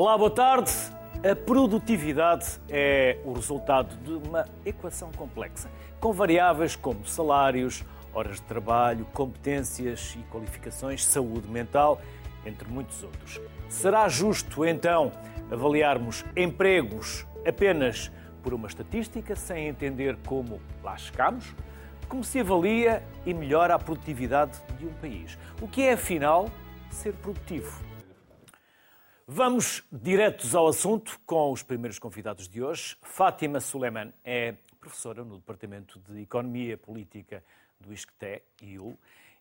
Olá, boa tarde. A produtividade é o resultado de uma equação complexa, com variáveis como salários, horas de trabalho, competências e qualificações, saúde mental, entre muitos outros. Será justo, então, avaliarmos empregos apenas por uma estatística, sem entender como lá chegamos? Como se avalia e melhora a produtividade de um país? O que é, afinal, ser produtivo? Vamos diretos ao assunto com os primeiros convidados de hoje. Fátima Suleiman é professora no Departamento de Economia Política do ISCTE, IU,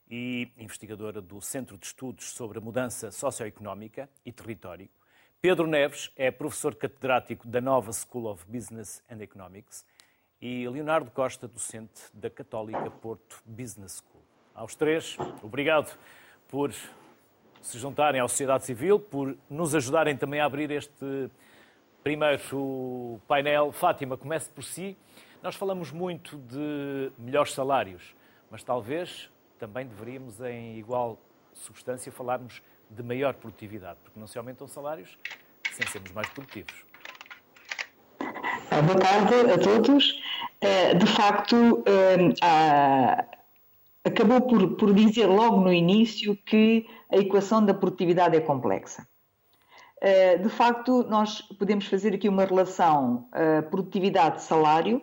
e investigadora do Centro de Estudos sobre a Mudança Socioeconómica e Território. Pedro Neves é professor catedrático da Nova School of Business and Economics e Leonardo Costa, docente da Católica Porto Business School. Aos três, obrigado por se juntarem à sociedade civil, por nos ajudarem também a abrir este primeiro painel. Fátima, comece por si. Nós falamos muito de melhores salários, mas talvez também deveríamos, em igual substância, falarmos de maior produtividade, porque não se aumentam salários sem sermos mais produtivos. Boa tarde a todos. Eh, de facto, eh, acabou por, por dizer logo no início que a equação da produtividade é complexa. Eh, de facto, nós podemos fazer aqui uma relação eh, produtividade-salário,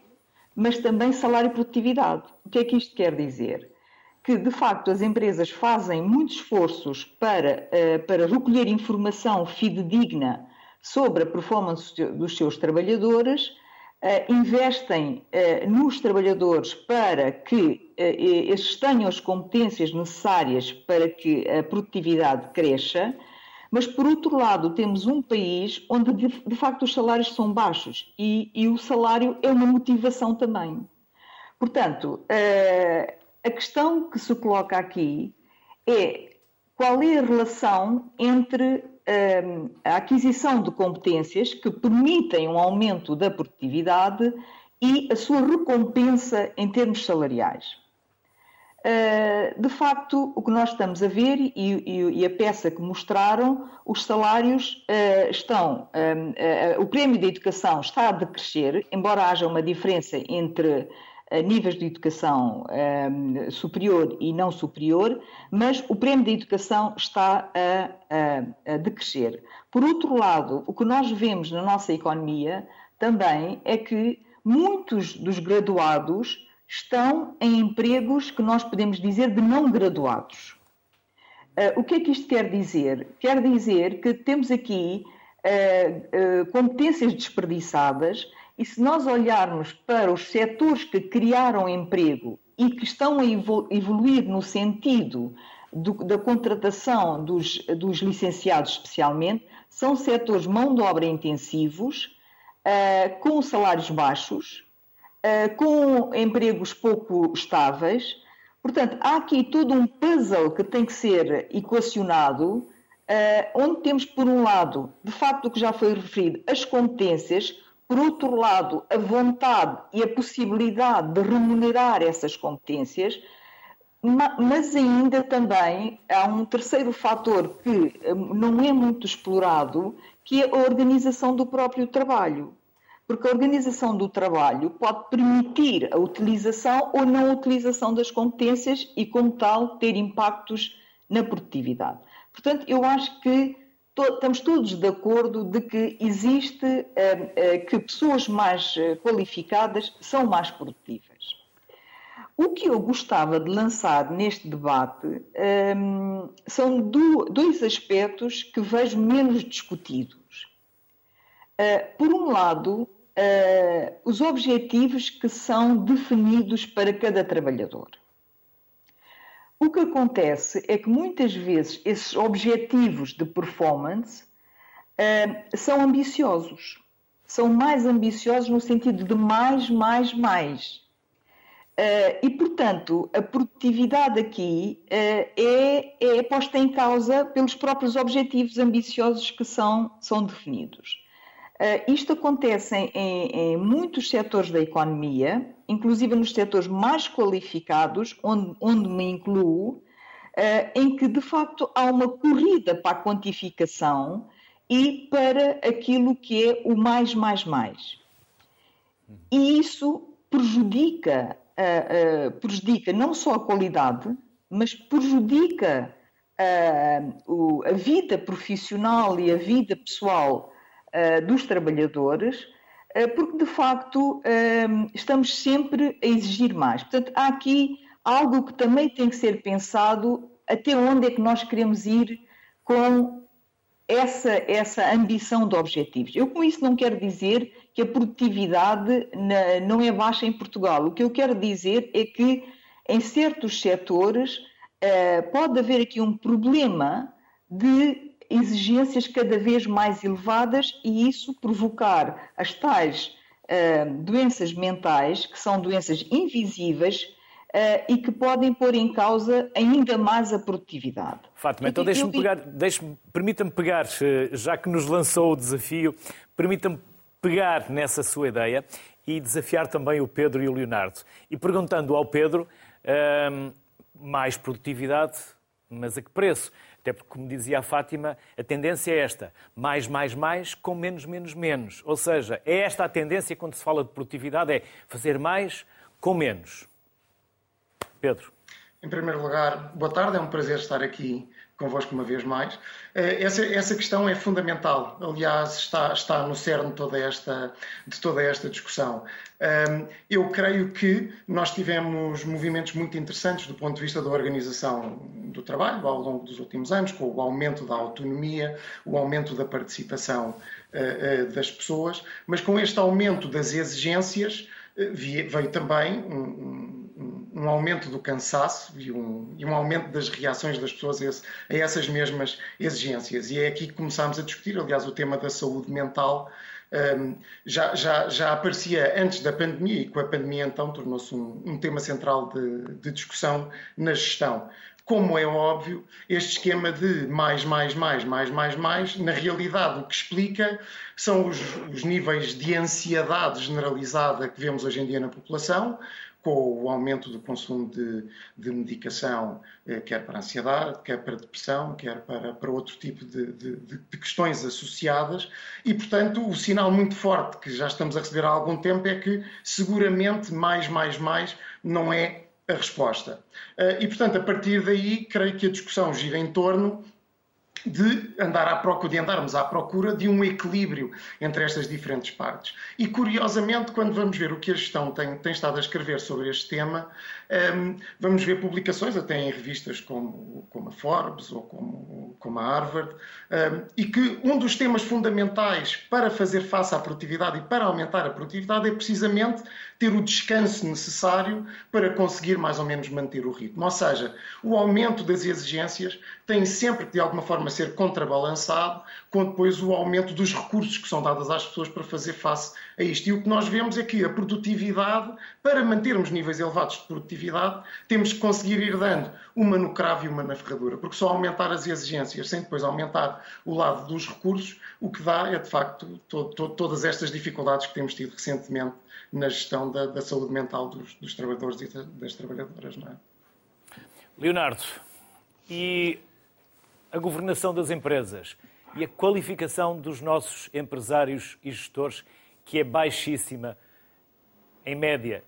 mas também salário-produtividade. O que é que isto quer dizer? Que, de facto, as empresas fazem muitos esforços para, eh, para recolher informação fidedigna sobre a performance dos seus trabalhadores, investem nos trabalhadores para que estes tenham as competências necessárias para que a produtividade cresça, mas por outro lado temos um país onde de, de facto os salários são baixos e, e, o salário é uma motivação também. Portanto, a questão que se coloca aqui é qual é a relação entre a aquisição de competências que permitem um aumento da produtividade e a sua recompensa em termos salariais. Eh, de facto, o que nós estamos a ver e, a peça que mostraram, os salários eh, estão, o prémio de educação está a decrescer, embora haja uma diferença entre níveis de educação superior e não superior, mas o prémio de educação está a, a, a decrescer. Por outro lado, o que nós vemos na nossa economia também é que muitos dos graduados estão em empregos que nós podemos dizer de não graduados. Uh, o que é que isto quer dizer? Quer dizer que temos aqui uh, uh, competências desperdiçadas e se nós olharmos para os setores que criaram emprego e que estão a evoluir no sentido do, da contratação dos, dos, licenciados especialmente, são setores mão de obra intensivos, com salários baixos, eh, com empregos pouco estáveis. Portanto, há aqui todo um puzzle que tem que ser equacionado, uh, onde temos, por um lado, de facto, o que já foi referido, as competências, por outro lado, a vontade e a possibilidade de remunerar essas competências, mas ainda também há um terceiro fator que eh, não é muito explorado, que é a organização do próprio trabalho porque a organização do trabalho pode permitir a utilização ou não utilização das competências e, como tal, ter impactos na produtividade. Portanto, eu acho que to estamos todos de acordo de que existe uh, uh, que pessoas mais uh, qualificadas são mais produtivas. O que eu gostava de lançar neste debate um, ehm, são do, dois aspectos que vejo menos discutidos. por um lado, uh, os objetivos que são definidos para cada trabalhador. O que acontece é que muitas vezes esses objetivos de performance uh, são ambiciosos. São mais ambiciosos no sentido de mais, mais, mais. Uh, e, portanto, a produtividade aqui uh, é, é posta em causa pelos próprios objetivos ambiciosos que são, são definidos. Isto acontece em, em, muitos setores da economia, inclusive nos setores mais qualificados, onde, onde me incluo, uh, em que de facto há uma corrida para a quantificação e para aquilo que é o mais, mais, mais. E isso prejudica, uh, uh, prejudica não só a qualidade, mas prejudica uh, o, a vida profissional e a vida pessoal dos trabalhadores, porque de facto estamos sempre a exigir mais. Portanto, há aqui algo que também tem que ser pensado até onde é que nós queremos ir com essa, essa ambição de objetivos. Eu com isso não quero dizer que a produtividade não é baixa em Portugal. O que eu quero dizer é que em certos setores eh, pode haver aqui um problema de exigências cada vez mais elevadas e isso provocar as tais eh, doenças mentais, que são doenças invisíveis, uh, e que podem pôr em causa ainda mais a produtividade. Fátima, então deixe-me pegar, deixe permita-me pegar, eh, já que nos lançou o desafio, permita-me pegar nessa sua ideia e desafiar também o Pedro e o Leonardo. E perguntando ao Pedro, ehm, mais produtividade, mas a que preço? Até porque, como dizia a Fátima, a tendência é esta: mais, mais, mais, com menos, menos, menos. Ou seja, é esta a tendência quando se fala de produtividade: é fazer mais com menos. Pedro. Em primeiro lugar, boa tarde, é um prazer estar aqui convosco uma vez mais. Eh, essa, essa questão é fundamental, aliás, está, está no cerne toda esta, de toda esta discussão. Eu creio que nós tivemos movimentos muito interessantes do ponto de vista da organização do trabalho ao longo dos últimos anos, com o aumento da autonomia, o aumento da participação eh, eh, das pessoas, mas com este aumento das exigências veio também um, um aumento do cansaço e um, e um, aumento das reações das pessoas a, esse, a, essas mesmas exigências. E é aqui que começámos a discutir, aliás, o tema da saúde mental um, já, já, já aparecia antes da pandemia e com a pandemia então tornou-se um, um, tema central de, de discussão na gestão. Como é óbvio, este esquema de mais, mais, mais, mais, mais, mais, na realidade o que explica são os, os níveis de ansiedade generalizada que vemos hoje em dia na população, com o aumento do consumo de, de medicação, eh, quer para ansiedade, quer para depressão, quer para, para outro tipo de, de, de, questões associadas. E, portanto, o sinal muito forte que já estamos a receber há algum tempo é que seguramente mais, mais, mais não é a resposta. Eh, e, portanto, a partir daí, creio que a discussão gira em torno de andar à procura, de andarmos à procura de um equilíbrio entre estas diferentes partes. E curiosamente, quando vamos ver o que a gestão tem, tem estado a escrever sobre este tema, um, vamos ver publicações até em revistas como, como a Forbes ou como, como a Harvard, um, e que um dos temas fundamentais para fazer face à produtividade e para aumentar a produtividade é precisamente ter o descanso necessário para conseguir mais ou menos manter o ritmo. Ou seja, o aumento das exigências tem sempre que de alguma forma ser contrabalançado com depois o aumento dos recursos que são dados às pessoas para fazer face a isto. E o que nós vemos é que a produtividade, para mantermos níveis elevados de produtividade, temos que conseguir ir dando uma no cravo e uma na ferradura, porque só aumentar as exigências sem depois aumentar o lado dos recursos, o que dá é de facto to to todas estas dificuldades que temos tido recentemente na gestão da, da saúde mental dos, dos, trabalhadores e das trabalhadoras. Não é? Leonardo, e a governação das empresas e a qualificação dos nossos empresários e gestores, que é baixíssima, em média,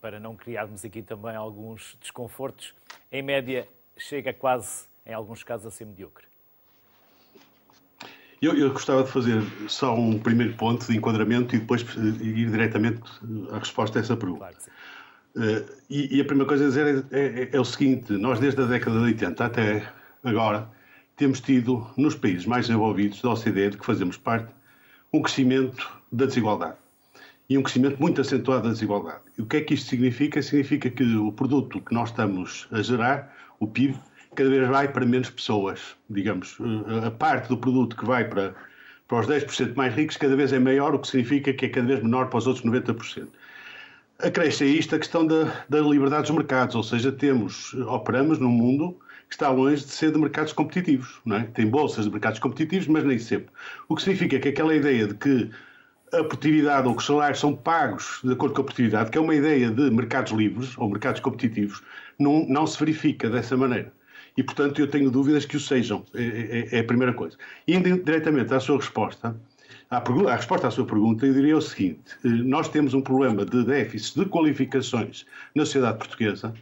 para não criarmos aqui também alguns desconfortos, em média chega quase, em alguns casos, a ser medíocre. Eu, eu, gostava de fazer só um primeiro ponto de enquadramento e depois ir diretamente à resposta a essa pergunta. Uh, e, e, a primeira coisa a dizer é, é, é, o seguinte: nós, desde a década de 80 até agora, temos tido, nos países mais desenvolvidos da OCDE, de que fazemos parte, um crescimento da desigualdade. E um crescimento muito acentuado da desigualdade. E o que é que isto significa? Significa que o produto que nós estamos a gerar, o PIB, cada vez vai para menos pessoas. Digamos, a parte do produto que vai para, para os 10% mais ricos cada vez é maior, o que significa que é cada vez menor para os outros 90%. Acresce a isto a questão da, da liberdade dos mercados, ou seja, temos, operamos num mundo que está longe de ser de mercados competitivos. Não é? Tem bolsas de mercados competitivos, mas nem sempre. O que significa que aquela ideia de que a produtividade ou que os salários são pagos de acordo com a produtividade, que é uma ideia de mercados livres ou mercados competitivos, não, não se verifica dessa maneira. E, portanto, eu tenho dúvidas que o sejam. É, é, é a primeira coisa. Indo diretamente à sua resposta, à, à, resposta à sua pergunta, eu diria o seguinte: eh, nós temos um problema de déficit de qualificações na sociedade portuguesa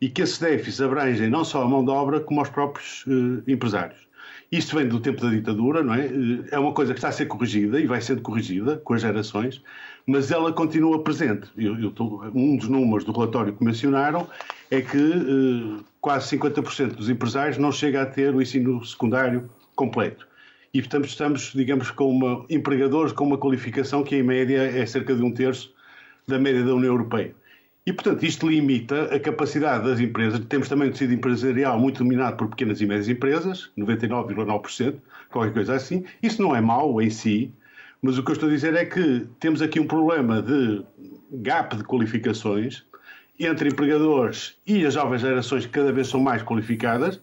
e que esse déficit abrangem não só a mão de obra como os próprios uh, empresários. Isto vem do tempo da ditadura, não é? Eh, é uma coisa que está a ser corrigida e vai sendo corrigida com as gerações, mas ela continua presente. Eu, eu tô, um dos números do relatório que mencionaram é que uh, quase 50% dos empresários não chega a ter o ensino secundário completo. E, portanto, estamos, digamos, com uma, empregadores com uma qualificação que, em média, é cerca de um terço da média da União Europeia. E, portanto, isto limita a capacidade das empresas. Temos também um tecido empresarial muito dominado por pequenas e médias empresas, 99,9%, qualquer coisa assim. Isso não é mau em si, mas o que eu estou a dizer é que temos aqui um problema de gap de qualificações entre empregadores e as jovens gerações que cada vez são mais qualificadas.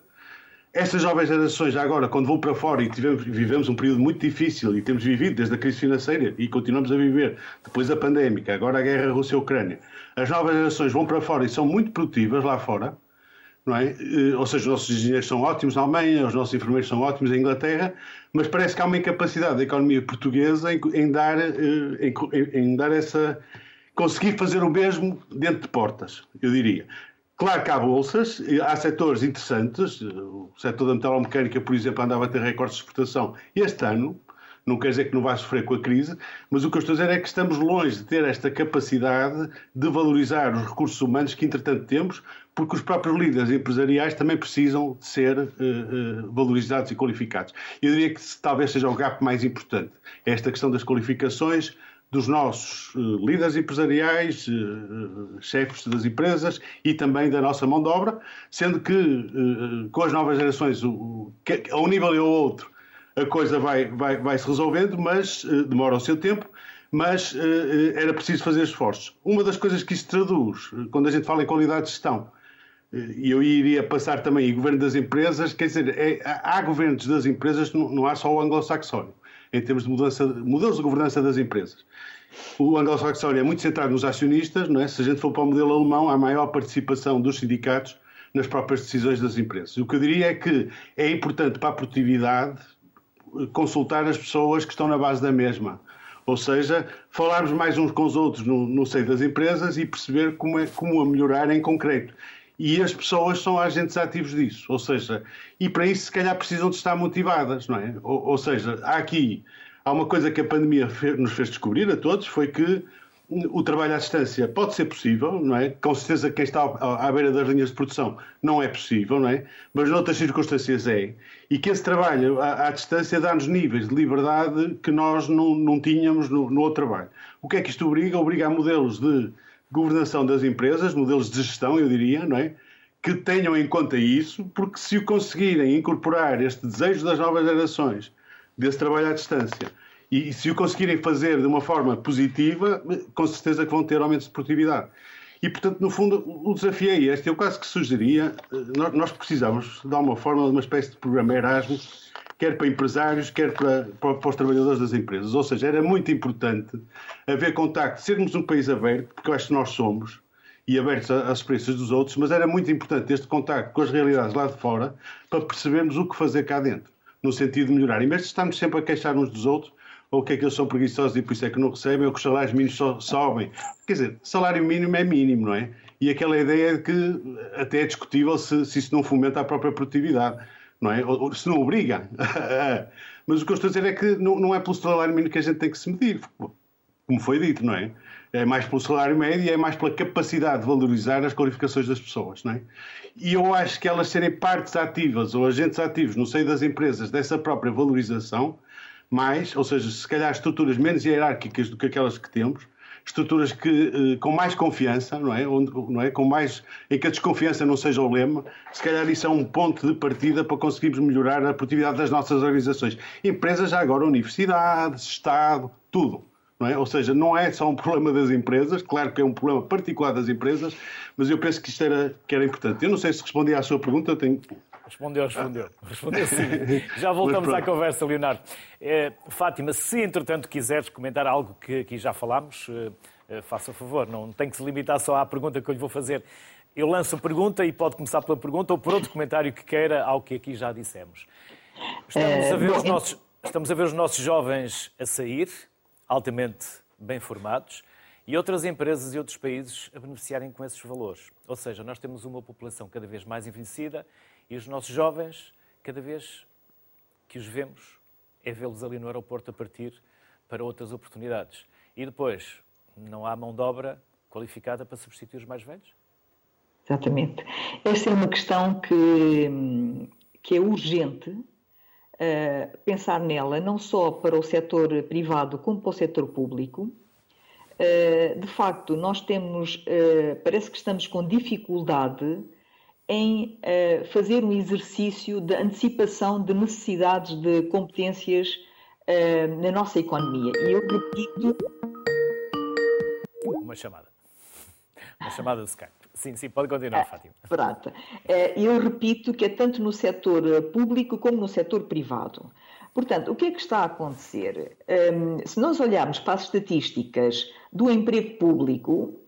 Essas jovens gerações, agora, quando vão para fora e tivemos, vivemos um período muito difícil e temos vivido desde a crise financeira e continuamos a viver depois da pandémica, agora a guerra Rússia-Ucrânia, as novas gerações vão para fora e são muito produtivas lá fora, não é? Eh, ou seja, os nossos engenheiros são ótimos na Alemanha, os nossos enfermeiros são ótimos na Inglaterra, mas parece que há uma incapacidade da economia portuguesa em, em dar, eh, em, em, dar essa. conseguir fazer o mesmo dentro de portas, eu diria. Claro que há bolsas, há setores interessantes, o setor da metalomecânica, por exemplo, andava a ter recordes de exportação este ano, não quer dizer que não vai sofrer com a crise, mas o que eu estou a dizer é que estamos longe de ter esta capacidade de valorizar os recursos humanos que, entretanto, temos, porque os próprios líderes empresariais também precisam de ser uh, uh, valorizados e qualificados. Eu diria que talvez seja o gap mais importante, esta questão das qualificações dos nossos uh, líderes empresariais, chefes das empresas e também da nossa mão de obra, sendo que com as novas gerações, o, que, a um nível e ao outro, a coisa vai, vai, vai se resolvendo, mas uh, demora o seu tempo, mas uh, era preciso fazer esforços. Uma das coisas que isso traduz, quando a gente fala em qualidade de gestão, e eu iria passar também em governo das empresas, quer dizer, é, há governos das empresas, não, não há só o anglo-saxónio, em termos de mudança, modelos de governança das empresas. O anglo-saxónio é muito centrado nos acionistas, não é? se a gente for para o modelo alemão, há maior participação dos sindicatos nas próprias decisões das empresas. O que eu diria é que é importante para a produtividade consultar as pessoas que estão na base da mesma. Ou seja, falarmos mais uns com os outros no, no seio das empresas e perceber como, é, como a melhorar em concreto. E as pessoas são agentes ativos disso. Ou seja, e para isso, se calhar, precisam de estar motivadas, não é? Ou, ou seja, há aqui, há uma coisa que a pandemia nos fez descobrir a todos, foi que o trabalho à distância pode ser possível, não é? Com certeza quem está à beira das linhas de produção não é possível, não é? Mas noutras circunstâncias é. E que esse trabalho à, à distância dá-nos níveis de liberdade que nós não, não tínhamos no, no, outro trabalho. O que é que isto obriga? Obriga a modelos de governação das empresas, modelos de gestão, eu diria, não é? Que tenham em conta isso, porque se o conseguirem incorporar este desejo das novas gerações desse trabalho à distância e se o conseguirem fazer de uma forma positiva, com certeza que vão ter aumento de produtividade. E, portanto, no fundo, o desafio é este. Eu quase que sugeria, eh, nós precisamos, de alguma forma, de uma espécie de programa Erasmus, quer para empresários, quer para, para, os trabalhadores das empresas. Ou seja, era muito importante haver contacto, sermos um país aberto, porque eu acho que nós somos, e abertos às experiências dos outros, mas era muito importante este contacto com as realidades lá de fora para percebermos o que fazer cá dentro, no sentido de melhorar. Em vez de estarmos sempre a queixar uns dos outros, ou que é que eles são preguiçosos e por isso é que não recebem, ou que os salários mínimos so, sobem. Quer dizer, salário mínimo é mínimo, não é? E aquela ideia de que até é discutível se, se isso não fomenta a própria produtividade, não é? Ou, ou se não obriga. Mas o que eu estou a dizer é que não, não é pelo salário mínimo que a gente tem que se medir, como foi dito, não é? É mais pelo salário médio e é mais pela capacidade de valorizar as qualificações das pessoas, não é? E eu acho que elas serem partes ativas ou agentes ativos no seio das empresas dessa própria valorização mais, ou seja, se calhar estruturas menos hierárquicas do que aquelas que temos, estruturas que, eh, com mais confiança, não é? Onde, não é? Com mais, em que a desconfiança não seja o lema, se calhar isso é um ponto de partida para conseguirmos melhorar a produtividade das nossas organizações. Empresas, já agora, universidades, Estado, tudo. Não é? Ou seja, não é só um problema das empresas, claro que é um problema particular das empresas, mas eu penso que isto era, que era importante. Eu não sei se respondi à sua pergunta, tenho Respondeu, respondeu. Respondeu sim. Já voltamos à conversa, Leonardo. É, Fátima, se entretanto quiseres comentar algo que aqui já falámos, é, faça favor, não tem que se limitar só à pergunta que eu lhe vou fazer. Eu lanço a pergunta e pode começar pela pergunta ou por outro comentário que queira ao que aqui já dissemos. Estamos a ver, os, nossos, estamos a ver os nossos jovens a sair, altamente bem formados, e outras empresas e outros países a beneficiarem com esses valores. Ou seja, nós temos uma população cada vez mais envelhecida e os nossos jovens, cada vez que os vemos, é vê-los ali no aeroporto a partir para outras oportunidades. E depois, não há mão de obra qualificada para substituir os mais velhos? Exatamente. Esta é uma questão que, que é urgente uh, pensar nela, não só para o setor privado como para o setor público. Uh, de facto, nós temos, uh, parece que estamos com dificuldade em fazer um exercício de antecipação de necessidades de competências na nossa economia. E eu repito. Uma chamada. Uma chamada de Skype. Sim, sim, pode continuar, é, Fátima. Pronto. É, eu repito que é tanto no setor eh, público como no setor privado. Portanto, o que é que está a acontecer? Um, se nós olharmos para as estatísticas do emprego público,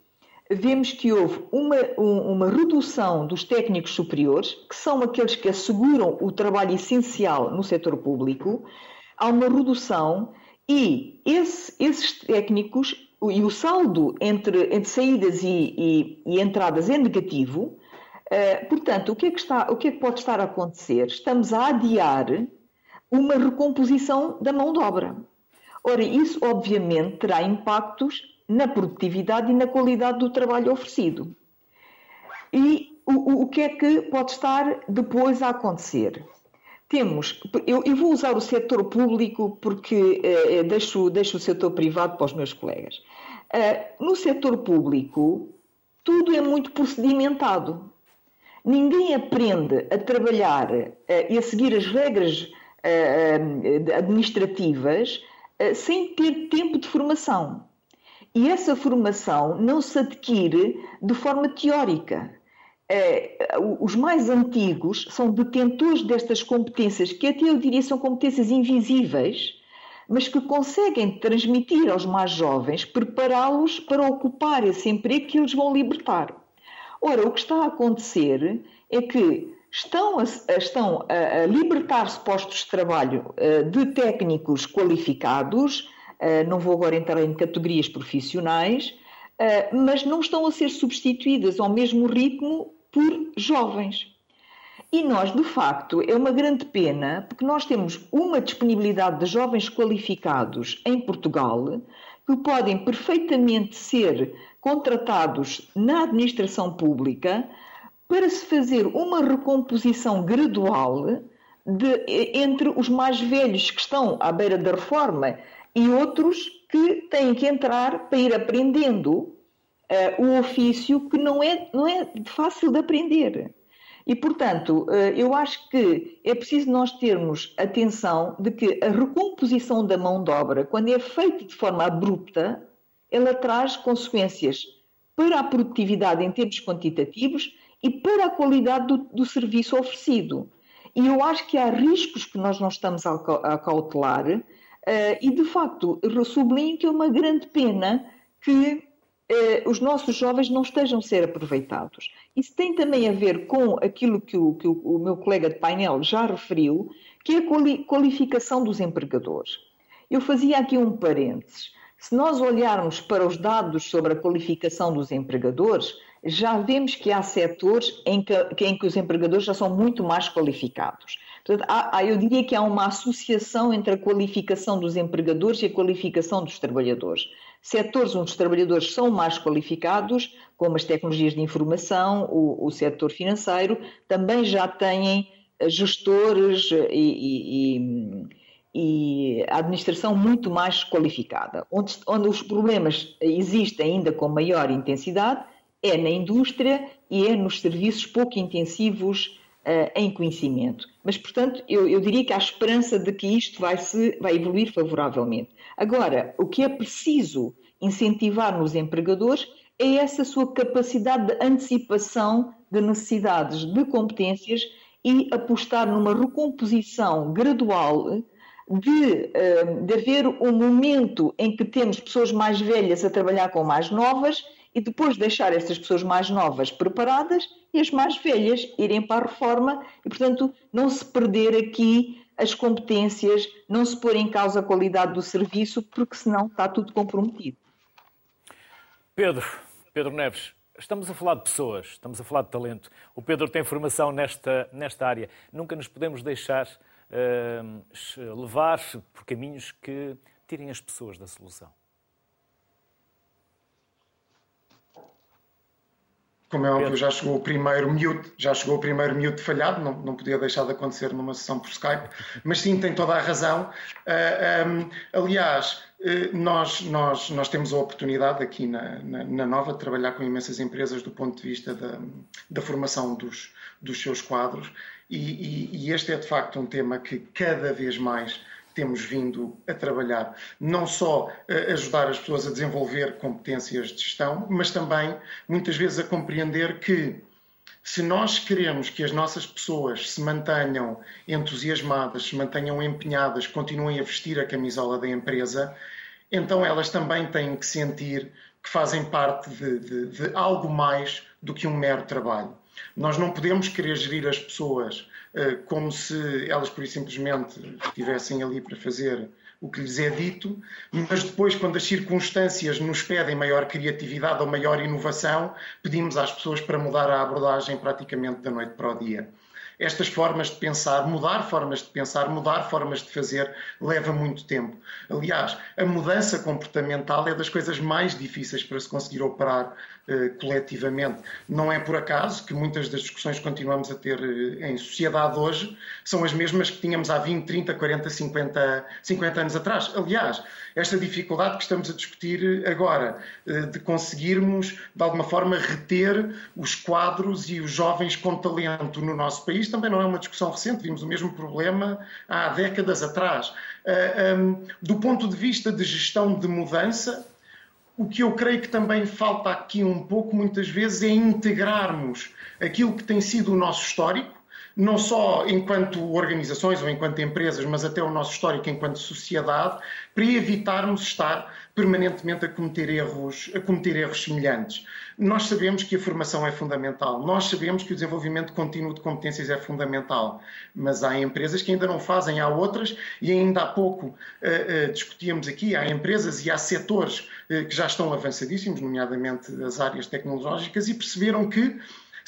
vemos que houve uma, uma redução dos técnicos superiores, que são aqueles que asseguram o trabalho essencial no setor público, há uma redução e esse, esses técnicos e o saldo entre, entre saídas e, e, e, entradas é negativo, uh, portanto, o que, é que está, o que é que pode estar a acontecer? Estamos a adiar uma recomposição da mão de obra. Ora, isso obviamente terá impactos na produtividade e na qualidade do trabalho oferecido. E o, o que é que pode estar depois a acontecer? Temos, eu, eu, vou usar o setor público porque eh, deixo, deixo o setor privado para os meus colegas. Uh, no setor público, tudo é muito procedimentado. Ninguém aprende a trabalhar uh, e a seguir as regras uh, administrativas sem ter tempo de formação. E essa formação não se adquire de forma teórica é, os mais antigos são detentores destas competências, que até eu diria são competências invisíveis, mas que conseguem transmitir aos mais jovens, prepará-los para ocupar esse emprego que eles vão libertar. Ora, o que está a acontecer é que estão a, estão a libertar-se postos de trabalho eh, de técnicos qualificados, eh, não vou agora entrar em categorias profissionais, eh, mas não estão a ser substituídas ao mesmo ritmo por jovens. E nós, de facto, é uma grande pena, porque nós temos uma disponibilidade de jovens qualificados em Portugal que podem perfeitamente ser contratados na administração pública para se fazer uma recomposição gradual de, entre os mais velhos que estão à beira da reforma e outros que têm que entrar para ir aprendendo uh, o ofício que não é, não é fácil de aprender. E, portanto, uh, eu acho que é preciso nós termos atenção de que a recomposição da mão de obra, quando é feita de forma abrupta, ela traz consequências para a produtividade em termos quantitativos e para a qualidade do, do serviço oferecido. E eu acho que há riscos que nós não estamos a cautelar, uh, e de facto, sublinho que é uma grande pena que eh, os nossos jovens não estejam a ser aproveitados. Isso tem também a ver com aquilo que o, que o meu colega de painel já referiu, que é a qualificação dos empregadores. Eu fazia aqui um parênteses. Se nós olharmos para os dados sobre a qualificação dos empregadores, já vemos que há setores em que, em que os empregadores já são muito mais qualificados. Portanto, há, eu diria que há uma associação entre a qualificação dos empregadores e a qualificação dos trabalhadores setores onde os trabalhadores são mais qualificados, como as tecnologias de informação, o, o setor financeiro, também já têm eh, gestores eh, e, e, e a administração muito mais qualificada. Onde, onde os problemas existem ainda com maior intensidade é na indústria e é nos serviços pouco intensivos uh, em conhecimento. Mas, portanto, eu, eu, diria que há esperança de que isto vai, se, vai evoluir favoravelmente. Agora, o que é preciso incentivar nos empregadores é essa sua capacidade de antecipação de necessidades de competências e apostar numa recomposição gradual de, de haver um momento em que temos pessoas mais velhas a trabalhar com mais novas e depois deixar essas pessoas mais novas preparadas e as mais velhas irem para a reforma e, portanto, não se perder aqui as competências, não se pôr em causa a qualidade do serviço, porque senão está tudo comprometido. Pedro, Pedro Neves, estamos a falar de pessoas, estamos a falar de talento. O Pedro tem formação nesta, nesta área. Nunca nos podemos deixar uh, levar por caminhos que tirem as pessoas da solução. Como é óbvio, já chegou o primeiro mute, já chegou o primeiro mute falhado, não, não podia deixar de acontecer numa sessão por Skype, mas sim, tem toda a razão. Uh, ah, um, aliás, uh, nós, nós, nós temos a oportunidade aqui na, na, na, Nova de trabalhar com imensas empresas do ponto de vista da, da formação dos, dos seus quadros, e, e, e este é de facto um tema que cada vez mais temos vindo a trabalhar, não só a ajudar as pessoas a desenvolver competências de gestão, mas também muitas vezes a compreender que se nós queremos que as nossas pessoas se mantenham entusiasmadas, se mantenham empenhadas, continuem a vestir a camisola da empresa, então elas também têm que sentir que fazem parte de, de, de algo mais do que um mero trabalho. Nós não podemos querer gerir as pessoas como se elas, por simplesmente, estivessem ali para fazer o que lhes é dito, mas depois, quando as circunstâncias nos pedem maior criatividade ou maior inovação, pedimos às pessoas para mudar a abordagem praticamente da noite para o dia estas formas de pensar, mudar formas de pensar, mudar formas de fazer, leva muito tempo. Aliás, a mudança comportamental é das coisas mais difíceis para se conseguir operar coletivamente. Não é por acaso que muitas das discussões que continuamos a ter uh, em sociedade hoje são as mesmas que tínhamos há 20, 30, 40, 50, 50 anos atrás. Aliás, esta dificuldade que estamos a discutir agora, uh, de conseguirmos, de alguma forma, reter os quadros e os jovens com talento no nosso país, também não é uma discussão recente, vimos o mesmo problema há décadas atrás. Um, do ponto de vista de gestão de mudança, o que eu creio que também falta aqui um pouco, muitas vezes, é integrarmos aquilo que tem sido o nosso histórico, não só enquanto organizações ou enquanto empresas, mas até o nosso histórico enquanto sociedade, para evitarmos estar permanentemente a cometer erros, a cometer erros semelhantes. Nós sabemos que a formação é fundamental, nós sabemos que o desenvolvimento contínuo de competências é fundamental, mas há empresas que ainda não fazem, há outras, e ainda há pouco uh, uh, discutíamos aqui, há empresas e há setores uh, que já estão avançadíssimos, nomeadamente as áreas tecnológicas, e perceberam que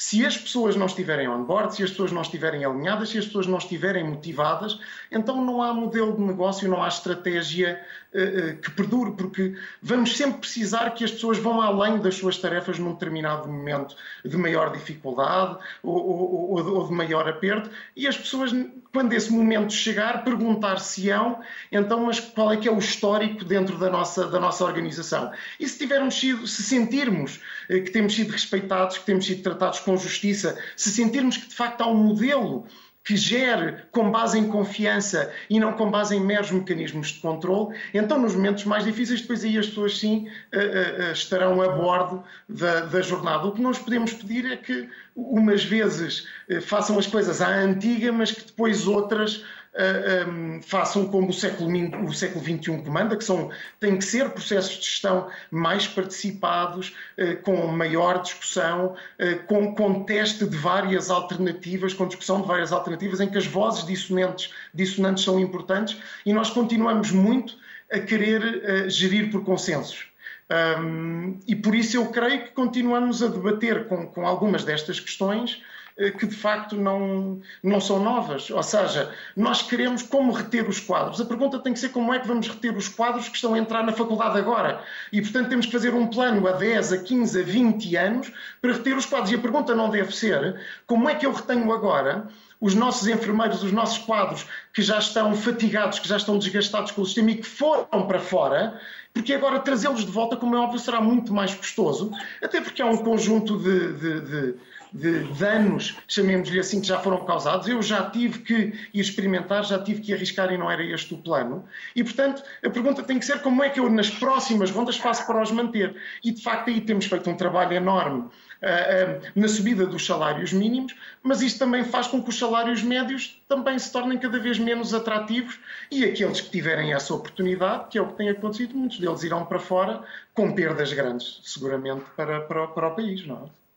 se as pessoas não estiverem on board, se as pessoas não estiverem alinhadas, se as pessoas não estiverem motivadas, então não há modelo de negócio, não há estratégia uh, uh, que perdure, porque vamos sempre precisar que as pessoas vão além das suas tarefas num determinado momento de maior dificuldade ou, ou, ou, ou de maior aperto, e as pessoas, quando esse momento chegar, perguntar-se-ão, então, mas qual é que é o histórico dentro da nossa, da nossa organização? E se tivermos sido, se sentirmos uh, que temos sido respeitados, que temos sido tratados com justiça, se sentirmos que de facto há um modelo que gere com base em confiança e não com base em meros mecanismos de controle, então nos momentos mais difíceis, depois aí as pessoas sim uh, uh, estarão a bordo da, da, jornada. O que nós podemos pedir é que umas vezes façam as coisas à antiga, mas que depois outras um, façam como o século, o século XXI comanda, que são, têm que ser processos de gestão mais participados, uh, com maior discussão, uh, com, com teste de várias alternativas, com discussão de várias alternativas, em que as vozes dissonantes, dissonantes são importantes e nós continuamos muito a querer gerir por consensos. Um, e por isso eu creio que continuamos a debater com, com algumas destas questões eh, que de facto não, não são novas. Ou seja, nós queremos como reter os quadros. A pergunta tem que ser como é que vamos reter os quadros que estão a entrar na faculdade agora. E, portanto, temos que fazer um plano a 10, a 15, a 20 anos para reter os quadros. E a pergunta não deve ser como é que eu retenho agora os nossos enfermeiros, os nossos quadros que já estão fatigados, que já estão desgastados com o sistema e que foram para fora, porque agora trazê-los de volta, como é óbvio, será muito mais custoso, até porque há um conjunto de, de, de de danos, chamemos-lhe assim, que já foram causados. Eu já tive que experimentar, já tive que arriscar e não era este o plano. E, portanto, a pergunta tem que ser como é que eu, nas próximas rondas, faço para os manter. E, de facto, aí temos feito um trabalho enorme uh, uh, na subida dos salários mínimos, mas isto também faz com que os salários médios também se tornem cada vez menos atrativos e aqueles que tiverem essa oportunidade, que é o que tem acontecido, muitos deles irão para fora com perdas grandes, seguramente, para, para, para o país, não é?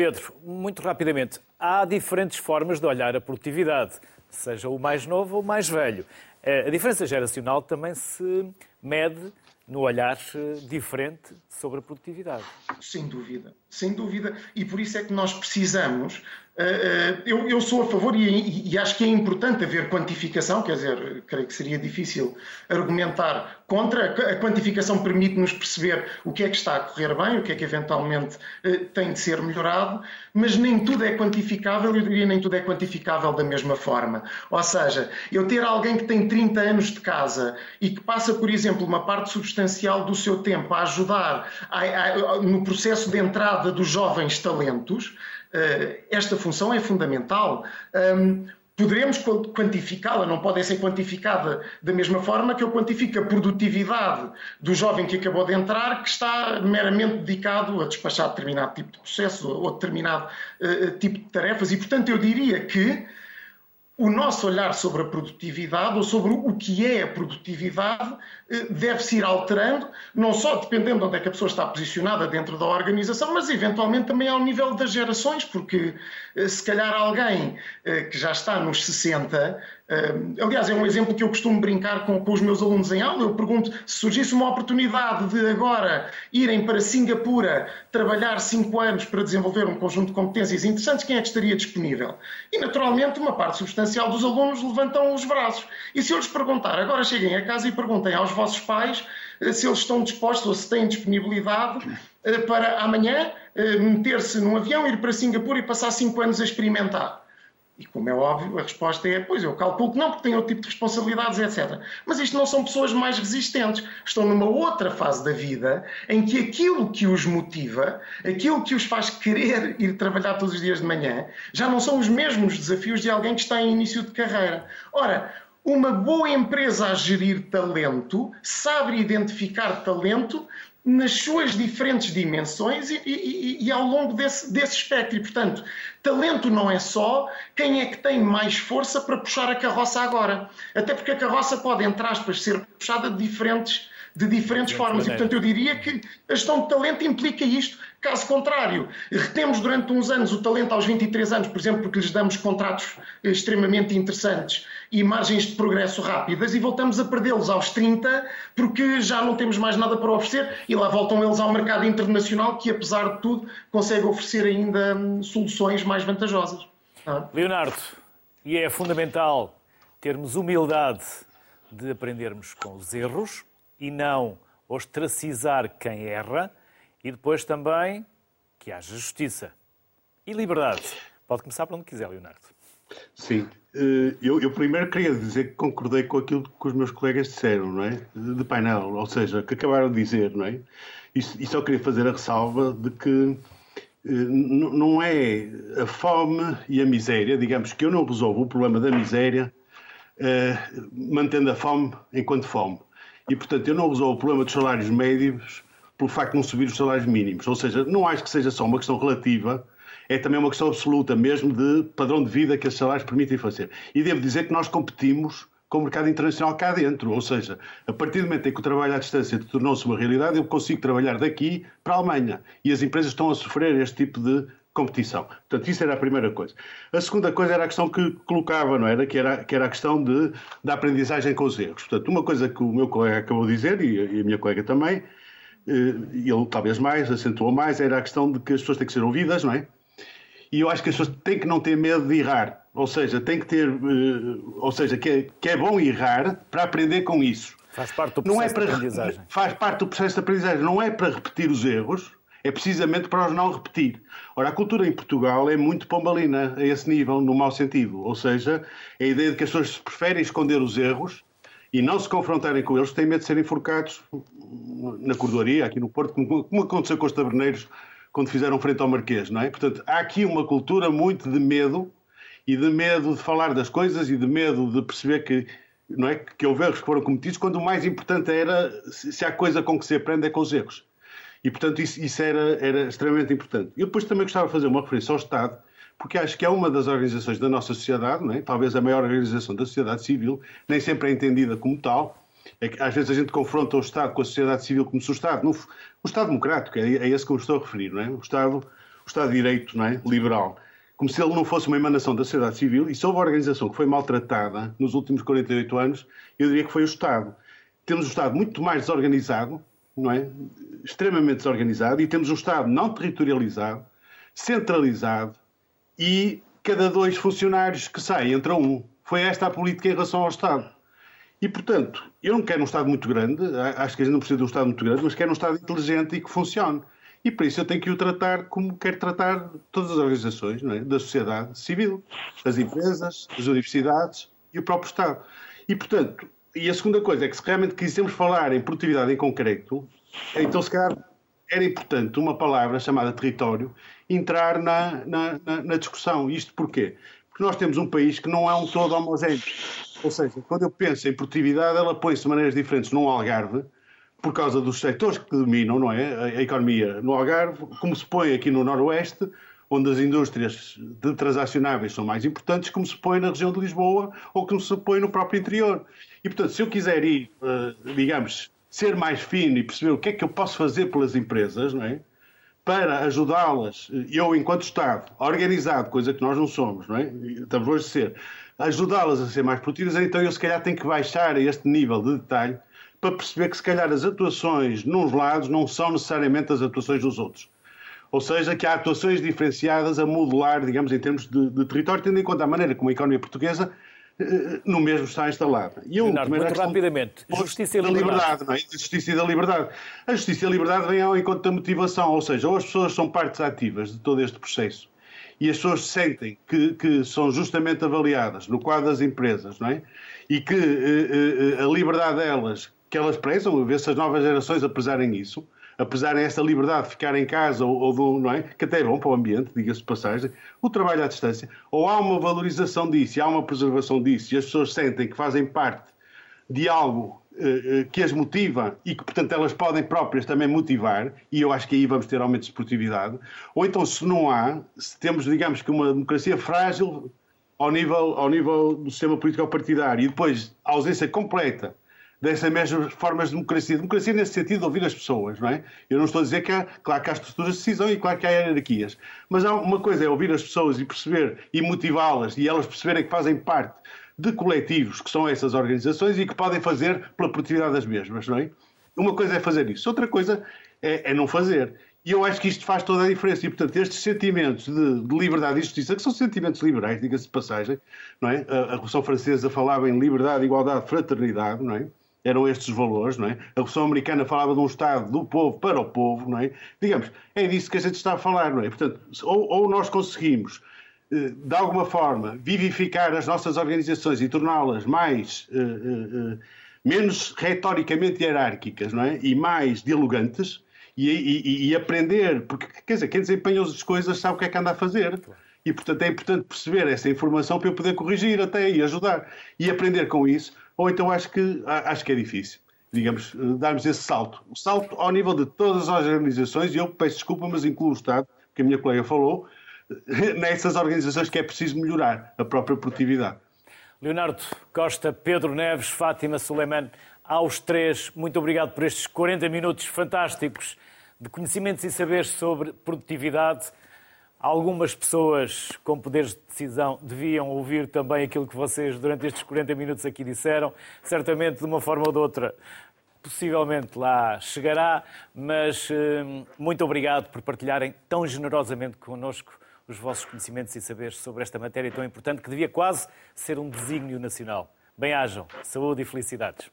Pedro, muito rapidamente, há diferentes formas de olhar a produtividade, seja o mais novo ou o mais velho. Eh, a diferença geracional também se mede no olhar eh, diferente sobre a produtividade. Sem dúvida, sem dúvida. E por isso é que nós precisamos eh, eh, eu, eu, sou a favor e, e, acho que é importante haver quantificação, quer dizer, creio que seria difícil argumentar contra. A quantificação permite-nos perceber o que é que está a correr bem, o que é que eventualmente eh, tem de ser melhorado, mas nem tudo é quantificável, eu diria nem tudo é quantificável da mesma forma. Ou seja, eu ter alguém que tem 30 anos de casa e que passa, por exemplo, uma parte substancial do seu tempo a ajudar a, a, no processo de entrada dos jovens talentos, eh, esta função é fundamental. Poderemos quantificá-la, não pode ser quantificada da mesma forma que eu quantifico a produtividade do jovem que acabou de entrar, que está meramente dedicado a despachar determinado tipo de processo ou determinado uh, tipo de tarefas. E, portanto, eu diria que o nosso olhar sobre a produtividade ou sobre o que é a produtividade eh, deve-se ir alterando, não só dependendo de onde é que a pessoa está posicionada dentro da organização, mas eventualmente também ao nível das gerações, porque eh, se calhar alguém eh, que já está nos 60 Uh, aliás, é um exemplo que eu costumo brincar com, com, os meus alunos em aula. Eu pergunto se surgisse uma oportunidade de agora irem para Singapura trabalhar cinco anos para desenvolver um conjunto de competências interessantes, quem é que estaria disponível? E, naturalmente, uma parte substancial dos alunos levantam os braços. E se eu lhes perguntar, agora cheguem a casa e perguntem aos vossos pais uh, se eles estão dispostos ou se têm disponibilidade uh, para amanhã meter-se num avião, ir para Singapura e passar cinco anos a experimentar. E como é óbvio, a resposta é: pois eu calculo que não, porque têm outro tipo de responsabilidades, etc. Mas isto não são pessoas mais resistentes. Estão numa outra fase da vida em que aquilo que os motiva, aquilo que os faz querer ir trabalhar todos os dias de manhã, já não são os mesmos desafios de alguém que está em início de carreira. Ora, uma boa empresa a gerir talento sabe identificar talento nas suas diferentes dimensões e, e, e, ao longo desse, desse espectro. E, portanto, talento não é só quem é que tem mais força para puxar a carroça agora. Até porque a carroça pode, entre aspas, ser puxada de diferentes, de diferentes formas. E, portanto, eu diria que a gestão de talento implica isto. Caso contrário, retemos durante uns anos o talento aos 23 anos, por exemplo, porque lhes damos contratos extremamente interessantes e margens de progresso rápidas e voltamos a perdê-los aos 30 porque já não temos mais nada para oferecer e lá voltam eles ao mercado internacional que, apesar de tudo, consegue oferecer ainda hum, soluções mais vantajosas. Ah. Leonardo, e é fundamental termos humildade de aprendermos com os erros e não ostracizar quem erra e depois também que haja justiça e liberdade. Pode começar por onde quiser, Leonardo. Sim, eh, eu, eu, primeiro queria dizer que concordei com aquilo que os meus colegas disseram, não é? De painel, ou seja, que acabaram de dizer, não é? E, só queria fazer a ressalva de que eh, não é a fome e a miséria, digamos que eu não resolvo o problema da miséria eh, mantendo a fome enquanto fome. E, portanto, eu não resolvo o problema dos salários médios pelo facto de não subir os salários mínimos. Ou seja, não acho que seja só uma questão relativa é também uma questão absoluta mesmo de padrão de vida que esses salários permitem fazer. E devo dizer que nós competimos com o mercado internacional cá dentro, ou seja, a partir do momento em que o trabalho à distância tornou-se uma realidade, eu consigo trabalhar daqui para a Alemanha. E as empresas estão a sofrer este tipo de competição. Portanto, isso era a primeira coisa. A segunda coisa era a questão que colocava, não era? Que era, que era a questão de, da aprendizagem com os erros. Portanto, uma coisa que o meu colega acabou de dizer, e a minha colega também, ele talvez mais, acentuou mais, era a questão de que as pessoas têm que ser ouvidas, não é? e eu acho que as pessoas têm que não ter medo de errar. Ou seja, tem que ter, uh, ou seja, que é, que é bom errar para aprender com isso. Faz parte do processo não é para, de aprendizagem. Faz parte do processo de aprendizagem. Não é para repetir os erros, é precisamente para os não repetir. Ora, a cultura em Portugal é muito pombalina a esse nível, no mau sentido. Ou seja, a ideia de que as pessoas preferem esconder os erros e não se confrontarem com eles, têm medo de serem enforcados na cordoaria, aqui no Porto, como aconteceu com os taberneiros quando fizeram frente ao Marquês, não é? Portanto, há aqui uma cultura muito de medo e de medo de falar das coisas e de medo de perceber que não é que houve erros que foram cometidos, quando o mais importante era se há coisa com que se aprende é com os erros. E, portanto, isso, isso era, era extremamente importante. Eu depois também gostava de fazer uma referência ao Estado, porque acho que é uma das organizações da nossa sociedade, não é? talvez a maior organização da sociedade civil, nem sempre é entendida como tal. É que, às vezes a gente confronta o Estado com a sociedade civil como se o Estado, no, o Estado democrático, é, é esse que eu estou a referir, não é? o, Estado, o Estado de Direito, não é? liberal, como se ele não fosse uma emanação da sociedade civil, e houve uma organização que foi maltratada nos últimos 48 anos, eu diria que foi o Estado. Temos o Estado muito mais desorganizado, não é? extremamente desorganizado, e temos um Estado não territorializado, centralizado, e cada dois funcionários que saem entra um. Foi esta a política em relação ao Estado. E, portanto, eu não quero um Estado muito grande, acho que a gente não precisa de um Estado muito grande, mas quero um Estado inteligente e que funcione. E por isso eu tenho que o tratar como quero tratar todas as organizações é? da sociedade civil, as empresas, as universidades e o próprio Estado. E, portanto, e a segunda coisa é que se realmente quisermos falar em produtividade em concreto, então se calhar era importante uma palavra chamada território entrar na, na, na, na discussão. Isto porquê? Porque nós temos um país que não é um todo homogéneo. Ou seja, quando eu penso em produtividade, ela põe-se de maneiras diferentes num Algarve, por causa dos setores que dominam não é, a, a economia no Algarve, como se põe aqui no Noroeste, onde as indústrias de transacionáveis são mais importantes, como se põe na região de Lisboa ou como se põe no próprio interior. E, portanto, se eu quiser ir, uh, digamos, ser mais fino e perceber o que é que eu posso fazer pelas empresas, não é? Para ajudá-las, eu enquanto Estado, organizado, coisa que nós não somos, não é? Estamos hoje a ser, ajudá-las a ser mais produtivas, então eu se calhar tenho que baixar este nível de detalhe para perceber que se calhar as atuações nos lados não são necessariamente as atuações dos outros. Ou seja, que há atuações diferenciadas a modular, digamos, em termos de, de território, tendo em conta a maneira como a economia portuguesa no mesmo está instalada. E a Leonardo, muito rapidamente, justiça e liberdade. liberdade não é? Justiça e da liberdade. A justiça e a liberdade vêm ao encontro da motivação, ou seja, ou as pessoas são partes ativas de todo este processo e as pessoas sentem que, que são justamente avaliadas no quadro das empresas, não é? E que eh, eh, a liberdade delas, que elas prezam, ver se as novas gerações apesarem isso, apesar dessa liberdade de ficar em casa ou, ou do, não é? que até é bom para o ambiente, diga-se de passagem, o trabalho à distância, ou há uma valorização disso, e há uma preservação disso, e as pessoas sentem que fazem parte de algo eh, eh, que as motiva e que, portanto, elas podem próprias também motivar, e eu acho que aí vamos ter aumento de esportividade, ou então, se não há, se temos, digamos que, uma democracia frágil ao nível, ao nível do sistema político partidário e depois a ausência completa dessas mesmas formas de democracia. Democracia nesse sentido de ouvir as pessoas, não é? Eu não estou a dizer que há, claro que há estruturas de decisão e claro que há hierarquias, mas há uma coisa é ouvir as pessoas e perceber e motivá-las e elas perceberem que fazem parte de coletivos que são essas organizações e que podem fazer pela produtividade das mesmas, não é? Uma coisa é fazer isso, outra coisa é, é não fazer. E eu acho que isto faz toda a diferença. E, portanto, estes sentimentos de, de liberdade e justiça, que são sentimentos liberais, diga-se de passagem, não é? A, a Revolução Francesa falava em liberdade, igualdade, fraternidade, não é? Eram estes valores, não é? A Revolução Americana falava de um Estado do povo para o povo, não é? Digamos, é disso que a gente está a falar, não é? Portanto, ou, ou nós conseguimos, eh, de alguma forma, vivificar as nossas organizações e torná-las mais, uh, uh, menos retoricamente hierárquicas, não é? E mais dialogantes, e, e, e, aprender, porque, quer dizer, quem desempenha as coisas sabe o que é que anda a fazer. E, portanto, é importante perceber essa informação para eu poder corrigir até e ajudar. E aprender com isso ou então acho que, acho que é difícil, digamos, darmos esse salto. O salto ao nível de todas as organizações, e eu peço desculpa, mas incluo o Estado, que a minha colega falou, nessas organizações que é preciso melhorar a própria produtividade. Leonardo Costa, Pedro Neves, Fátima Suleiman, aos três, muito obrigado por estes 40 minutos fantásticos de conhecimentos e saberes sobre produtividade Algumas pessoas com poderes de decisão deviam ouvir também aquilo que vocês, durante estes 40 minutos, aqui disseram. Certamente, de uma forma ou de outra, possivelmente lá chegará, mas hum, muito obrigado por partilharem tão generosamente connosco os vossos conhecimentos e saberes sobre esta matéria tão importante que devia quase ser um desígnio nacional. Bem-ajam, saúde e felicidades.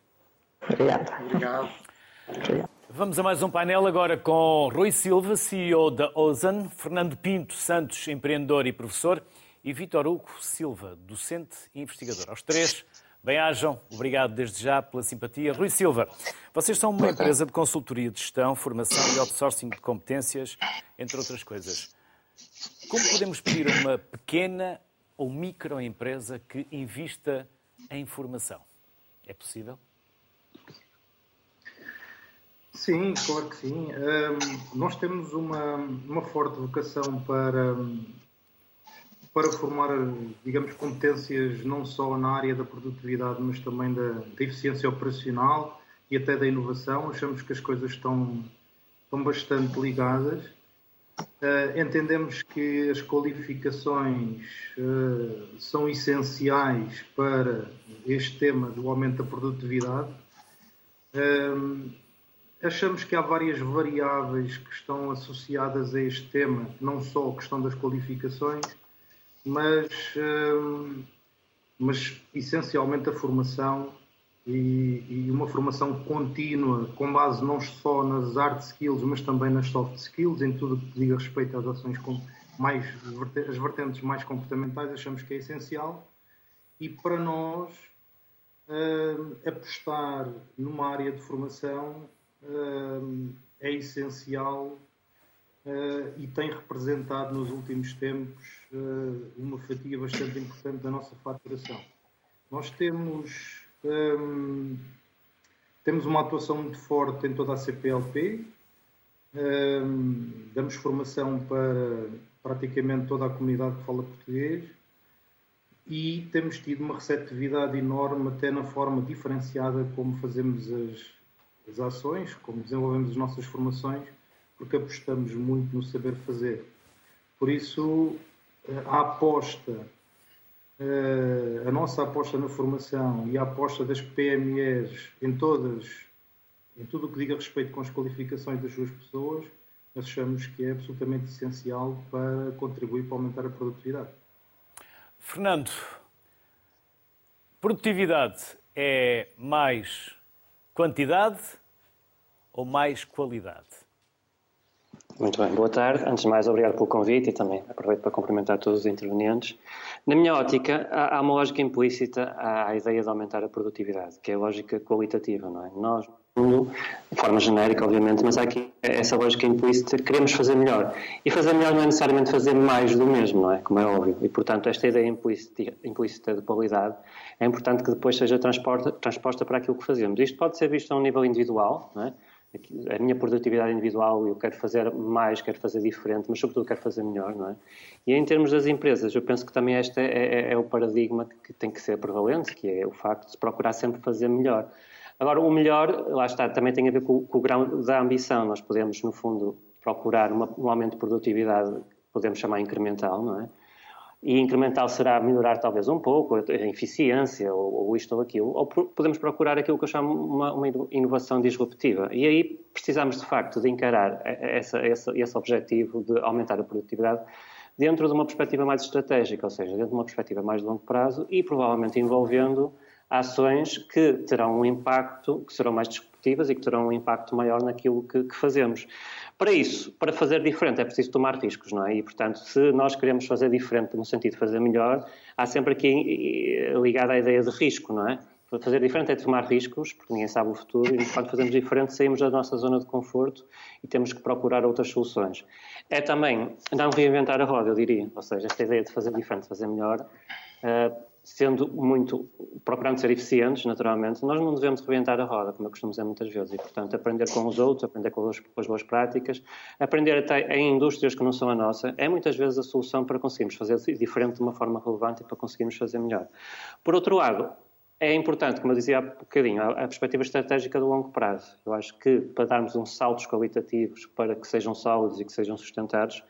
Obrigado. Obrigado. Vamos a mais um painel agora com Rui Silva, CEO da Ozan, Fernando Pinto Santos, empreendedor e professor, e Vitor Hugo Silva, docente e investigador. Aos três, Bem-ajam, obrigado desde já pela simpatia. Rui Silva, vocês são uma empresa de consultoria de gestão, formação e outsourcing de competências, entre outras coisas. Como podemos pedir a uma pequena ou microempresa que invista em formação? É possível? Sim, claro que sim. Um, nós temos uma, uma forte vocação para, para formar, digamos, competências não só na área da produtividade, mas também da, da eficiência operacional e até da inovação. Achamos que as coisas estão, estão bastante ligadas. Uh, entendemos que as qualificações uh, são essenciais para este tema do aumento da produtividade. Uh, achamos que há várias variáveis que estão associadas a este tema, não só a questão das qualificações, mas, hum, mas essencialmente a formação e, e, uma formação contínua, com base não só nas hard skills, mas também nas soft skills, em tudo que diga respeito às ações mais, as vertentes mais comportamentais, achamos que é essencial. E para nós, hum, apostar numa área de formação é essencial uh, e tem representado nos últimos tempos uh, uma fatia bastante importante da nossa faturação. Nós temos, temos uma atuação muito forte em toda a CPLP, damos formação para praticamente toda a comunidade que fala português e temos tido uma receptividade enorme até na forma diferenciada como fazemos as, as ações, como desenvolvemos as nossas formações porque apostamos muito no saber fazer. Por isso, eh, a aposta, eh, a nossa aposta na formação e a aposta das PMEs em todas, em tudo o que diga respeito com as qualificações das suas pessoas, achamos que é absolutamente essencial para contribuir para aumentar a produtividade. Fernando, produtividade é mais quantidade ou mais qualidade? Muito bem, boa tarde. Antes de mais, obrigado pelo convite e também aproveito para cumprimentar todos os intervenientes. Na minha ótica, há, uma lógica implícita à ideia de aumentar a produtividade, que é a lógica qualitativa, não é? Nós, de forma genérica, obviamente, mas há aqui essa lógica implícita, queremos fazer melhor. E fazer melhor não é necessariamente fazer mais do mesmo, não é? Como é óbvio. E, portanto, esta ideia implícita, de qualidade é importante que depois seja transposta para aquilo que fazemos. Isto pode ser visto a um nível individual, não é? a minha produtividade individual, eu quero fazer mais, quero fazer diferente, mas sobretudo quero fazer melhor, não é? E em termos das empresas, eu penso que também este é, é, é o paradigma que tem que ser prevalente, que é o facto de se procurar sempre fazer melhor. Agora, o melhor, lá está, também tem a ver com, com o grau da ambição. Nós podemos, no fundo, procurar uma, um aumento de produtividade, podemos chamar incremental, não é? e incremental será melhorar talvez um pouco a eficiência ou, ou isto ou aquilo, ou podemos procurar aquilo que eu chamo uma, uma inovação disruptiva. E aí precisamos de facto de encarar essa, esse objetivo de aumentar a produtividade dentro de uma perspectiva mais estratégica, ou seja, dentro de uma perspectiva mais de longo prazo e provavelmente envolvendo ações que terão um impacto, que serão mais disruptivas e que terão um impacto maior naquilo que, que fazemos. Para isso, para fazer diferente, é preciso tomar riscos, não é? E, portanto, se nós queremos fazer diferente no sentido de fazer melhor, há sempre aqui ligada a ideia de risco, não é? Fazer diferente é tomar riscos, porque ninguém sabe o futuro, e quando fazemos diferente saímos da nossa zona de conforto e temos que procurar outras soluções. É também não reinventar a roda, eu diria, ou seja, esta ideia de fazer diferente, fazer melhor, uh, sendo muito, procurando ser eficientes, naturalmente, nós não devemos reventar a roda, como eu costumo dizer muitas vezes, e, portanto, aprender com os outros, aprender com, os, com as boas práticas, aprender até em indústrias que não são a nossa, é muitas vezes a solução para conseguirmos fazer diferente de uma forma relevante e para conseguirmos fazer melhor. Por outro lado, é importante, como eu dizia há bocadinho, a perspectiva estratégica do longo prazo. Eu acho que para darmos uns saltos qualitativos para que sejam sólidos e que sejam sustentados,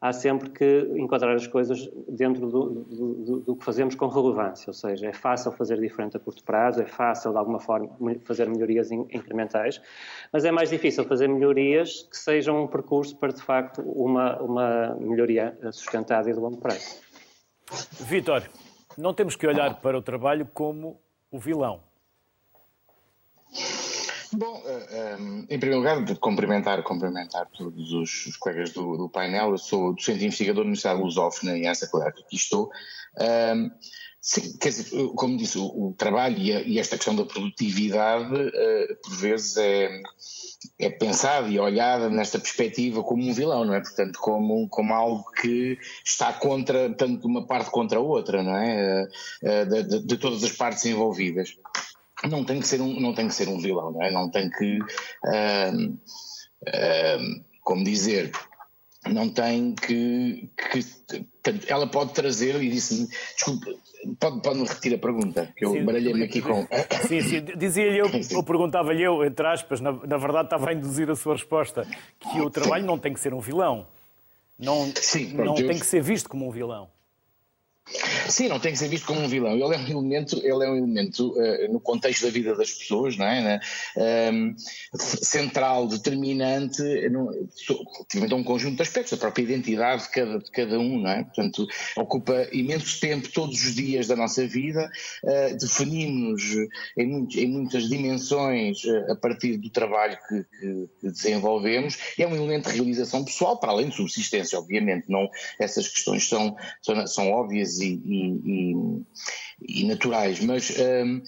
há sempre que enquadrar as coisas dentro do, do, do, que fazemos com relevância, ou seja, é fácil fazer diferente a curto prazo, é fácil de alguma forma fazer melhorias incrementais, mas é mais difícil fazer melhorias que sejam um percurso para de facto uma, uma melhoria sustentada e de longo prazo. Vitor, não temos que olhar para o trabalho como o vilão. Bom, eh, ehm, em primeiro lugar, de cumprimentar, cumprimentar todos os, colegas do, do, painel. Eu sou docente investigador da Universidade de Lusófona e essa colega que aqui estou. Um, Sim, quer dizer, como disse, o, o trabalho e, a, e, esta questão da produtividade, uh, por vezes, é, é pensada e olhada nesta perspectiva como um vilão, não é? Portanto, como, como algo que está contra, tanto de uma parte contra a outra, não é? Uh, de, de, de, todas as partes envolvidas. Não tem que ser um, não tem que ser um vilão, não é? Não tem que, uh, como dizer, não tem que, que ela pode trazer e disse desculpe, pode, pode me retirar a pergunta, que eu baralhei-me aqui com. Sim, sim, dizia-lhe eu, ou perguntava-lhe eu, entre aspas, na, na verdade estava a induzir a sua resposta, que o trabalho não tem que ser um vilão. Não, sim, não tem que ser visto como um vilão. Sim, não tem que ser visto como um vilão. Ele é um elemento, ele é um elemento uh, no contexto da vida das pessoas, não é? Um, central, determinante, relativamente a um conjunto de aspectos, a própria identidade de cada, de cada um, não é? Portanto, ocupa imenso tempo todos os dias da nossa vida, uh, definimos em, em, muitas dimensões uh, a partir do trabalho que, que, que, desenvolvemos. É um elemento de realização pessoal, para além de subsistência, obviamente. Não, essas questões são, são, são óbvias e, e, e, e naturais, mas um,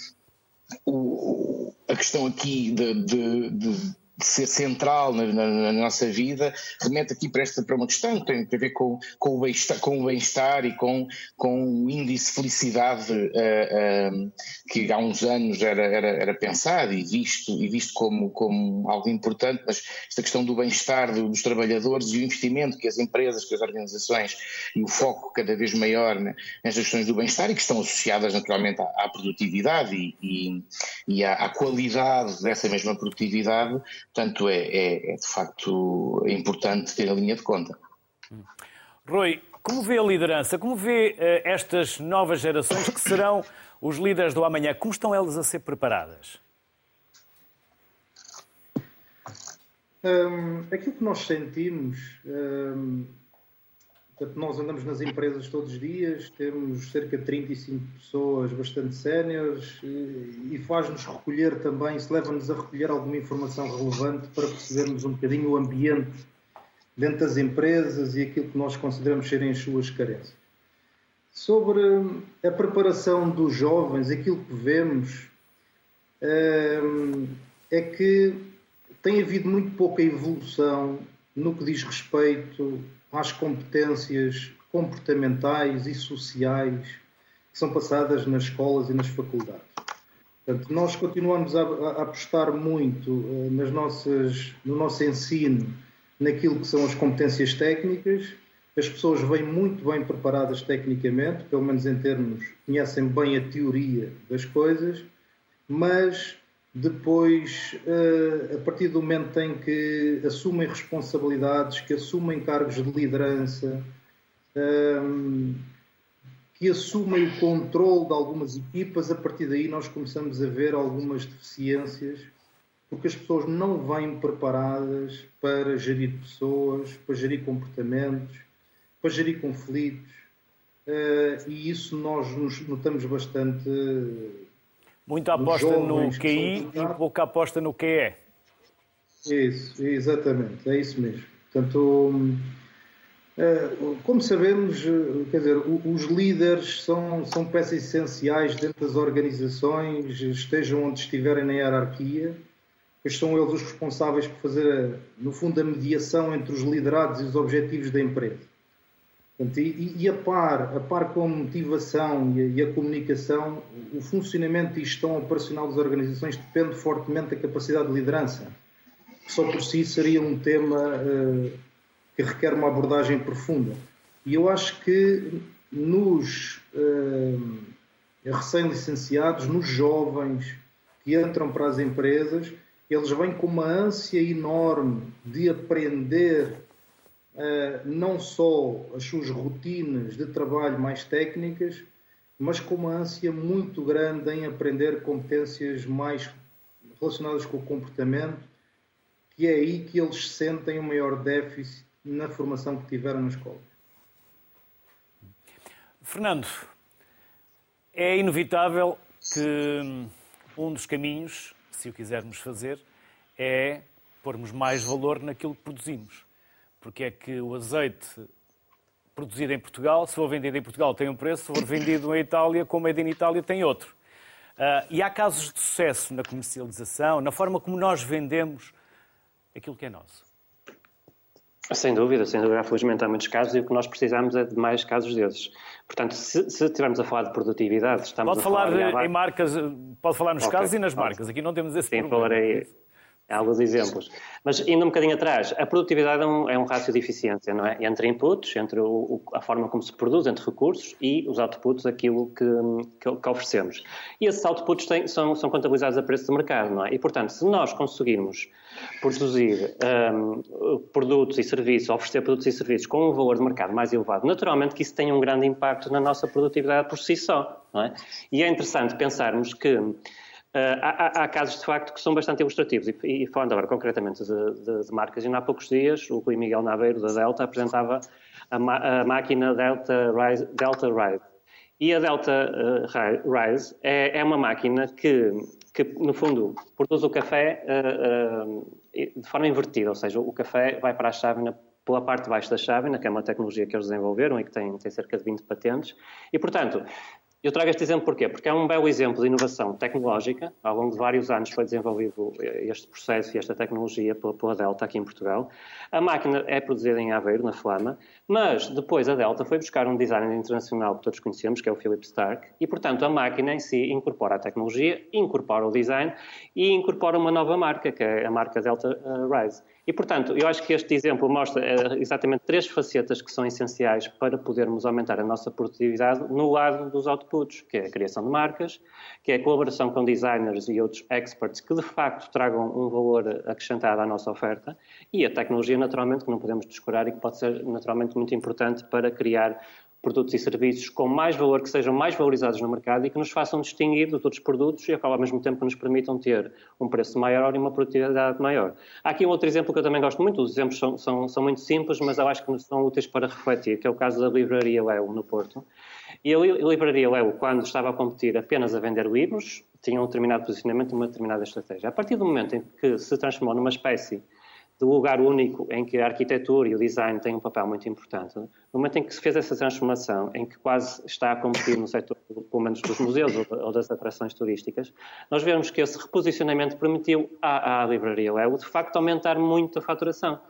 o, a questão aqui de, de, de de ser central na, na, na, nossa vida, remete aqui para, esta, para uma questão que tem, a ver com, com o bem-estar e com, com o índice de felicidade uh, uh, que há uns anos era, era, era pensado e visto, e visto como, como algo importante, mas esta questão do bem-estar dos trabalhadores e o investimento que as empresas, que as organizações e o foco cada vez maior né, nestas questões do bem-estar e que estão associadas naturalmente à, à produtividade e, e, e à, à qualidade dessa mesma produtividade Portanto, é, é, é de facto importante ter a linha de conta. Rui, como vê a liderança? Como vê uh, estas novas gerações que serão os líderes do amanhã? Como estão elas a ser preparadas? Um, aquilo que nós sentimos um, Portanto, nós andamos nas empresas todos os dias, temos cerca de 35 pessoas bastante séniores e faz-nos recolher também, isso leva-nos a recolher alguma informação relevante para percebermos um bocadinho o ambiente dentro das empresas e aquilo que nós consideramos serem as suas carências. Sobre a preparação dos jovens, aquilo que vemos hum, é que tem havido muito pouca evolução no que diz respeito às competências comportamentais e sociais que são passadas nas escolas e nas faculdades. Portanto, nós continuamos a, a apostar muito uh, nas nossas, no nosso ensino naquilo que são as competências técnicas. As pessoas vêm muito bem preparadas tecnicamente, pelo menos em termos, conhecem bem a teoria das coisas, mas depois, eh, a partir do momento em que assumem responsabilidades, que assumem cargos de liderança, ehm, que assumem o controle de algumas equipas, a partir daí nós começamos a ver algumas deficiências, porque as pessoas não vêm preparadas para gerir pessoas, para gerir comportamentos, para gerir conflitos, eh, e isso nós notamos bastante Muita aposta no QI e pouca aposta no QE. Isso, exatamente, é isso mesmo. Portanto, eh, como sabemos, eh, quer dizer, os líderes são, são peças essenciais dentro das organizações, estejam onde estiverem na hierarquia, pois são eles os responsáveis por fazer, no fundo, a mediação entre os liderados e os objetivos da empresa. E, e, a par, a par com a motivação e a, e a, comunicação, o funcionamento e gestão operacional das organizações depende fortemente da capacidade de liderança. Só por si seria um tema uh, que requer uma abordagem profunda. E eu acho que nos uh, recém-licenciados, nos jovens que entram para as empresas, eles vêm com uma ânsia enorme de aprender não só as suas rotinas de trabalho mais técnicas, mas com uma ânsia muito grande em aprender competências mais relacionadas com o comportamento, que é aí que eles sentem o maior déficit na formação que tiveram na escola. Fernando, é inevitável que um dos caminhos, se o quisermos fazer, é pormos mais valor naquilo que produzimos porque é que o azeite produzido em Portugal, se for vendido em Portugal tem um preço, se for vendido em Itália, como é de Itália, tem outro. Uh, e há casos de sucesso na comercialização, na forma como nós vendemos aquilo que é nosso. Sem dúvida, sem dúvida. Felizmente há muitos casos e o que nós precisamos é de mais casos desses. Portanto, se, se estivermos a falar de produtividade, estamos pode a falar, falar em marcas, pode falar nos okay. casos e nas marcas. Aqui não temos esse Sim, problema. falarei alguns exemplos. Mas indo um bocadinho atrás, a produtividade é um, é um rácio de eficiência, não é? Entre inputs, entre o, a forma como se produz, entre recursos e os outputs, aquilo que, que, que oferecemos. E esses outputs têm, são, são contabilizados a preço de mercado, não é? E, portanto, se nós conseguirmos produzir um, produtos e serviços, oferecer produtos e serviços com um valor de mercado mais elevado, naturalmente que isso tem um grande impacto na nossa produtividade por si só, não é? E é interessante pensarmos que há, há, casos de facto que são bastante ilustrativos e, e falando agora concretamente de, de, de, marcas, ainda há poucos dias o Rui Miguel Naveiro da Delta apresentava a, a máquina Delta Rise, Delta Rise. E a Delta uh, Rise é, é, uma máquina que, que, no fundo, produz o café uh, de forma invertida, ou seja, o café vai para a chávena pela parte de baixo da chávena, que é uma tecnologia que eles desenvolveram e que tem, tem cerca de 20 patentes. E, portanto, eu trago este exemplo porquê? Porque é um belo exemplo de inovação tecnológica. Ao longo de vários anos foi desenvolvido este processo e esta tecnologia pela, Delta aqui em Portugal. A máquina é produzida em Aveiro, na Flama, mas depois a Delta foi buscar um designer internacional que todos conhecemos, que é o Philip Stark, e portanto a máquina em si incorpora a tecnologia, incorpora o design e incorpora uma nova marca, que é a marca Delta eh, Rise. E, portanto, eu acho que este exemplo mostra eh, exatamente três facetas que são essenciais para podermos aumentar a nossa produtividade no lado dos outputs, que é a criação de marcas, que é a colaboração com designers e outros experts que, de facto, tragam um valor acrescentado à nossa oferta, e a tecnologia, naturalmente, que não podemos descurar e que pode ser, naturalmente, muito importante para criar produtos e serviços com mais valor, que sejam mais valorizados no mercado e que nos façam distinguir dos outros produtos e ao mesmo tempo nos permitam ter um preço maior e uma produtividade maior. Há aqui um outro exemplo que eu também gosto muito, os exemplos são, são, são muito simples, mas eu acho que são úteis para refletir, que é o caso da livraria Leo, no Porto. E a livraria Leo, quando estava a competir apenas a vender livros, tinha um determinado posicionamento, uma determinada estratégia. A partir do momento em que se transformou numa espécie de lugar único em que a arquitetura e o design têm um papel muito importante, no momento em que se fez essa transformação, em que quase está a competir no setor, pelo menos dos museus ou das atrações turísticas, nós vemos que esse reposicionamento permitiu à, à livraria Leo, de facto, aumentar muito a faturação.